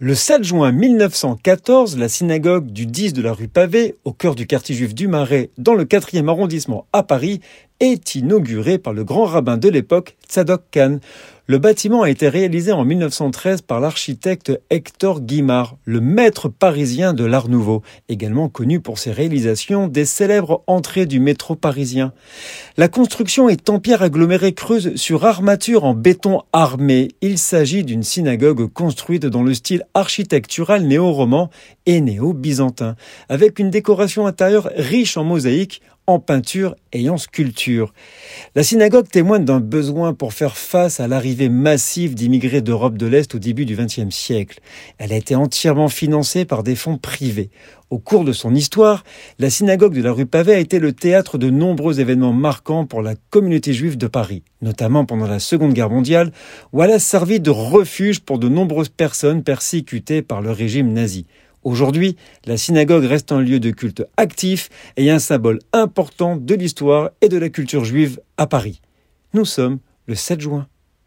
Le 7 juin 1914, la synagogue du 10 de la rue Pavée, au cœur du quartier juif du Marais, dans le 4e arrondissement à Paris, est inaugurée par le grand rabbin de l'époque, Tzadok Khan. Le bâtiment a été réalisé en 1913 par l'architecte Hector Guimard, le maître parisien de l'Art Nouveau, également connu pour ses réalisations des célèbres entrées du métro parisien. La construction est en pierre agglomérée creuse sur armature en béton armé. Il s'agit d'une synagogue construite dans le style architectural néo-roman néo-byzantin, avec une décoration intérieure riche en mosaïques, en peinture et en sculpture. La synagogue témoigne d'un besoin pour faire face à l'arrivée massive d'immigrés d'Europe de l'Est au début du XXe siècle. Elle a été entièrement financée par des fonds privés. Au cours de son histoire, la synagogue de la rue Pavée a été le théâtre de nombreux événements marquants pour la communauté juive de Paris, notamment pendant la Seconde Guerre mondiale, où elle a servi de refuge pour de nombreuses personnes persécutées par le régime nazi. Aujourd'hui, la synagogue reste un lieu de culte actif et un symbole important de l'histoire et de la culture juive à Paris. Nous sommes le 7 juin.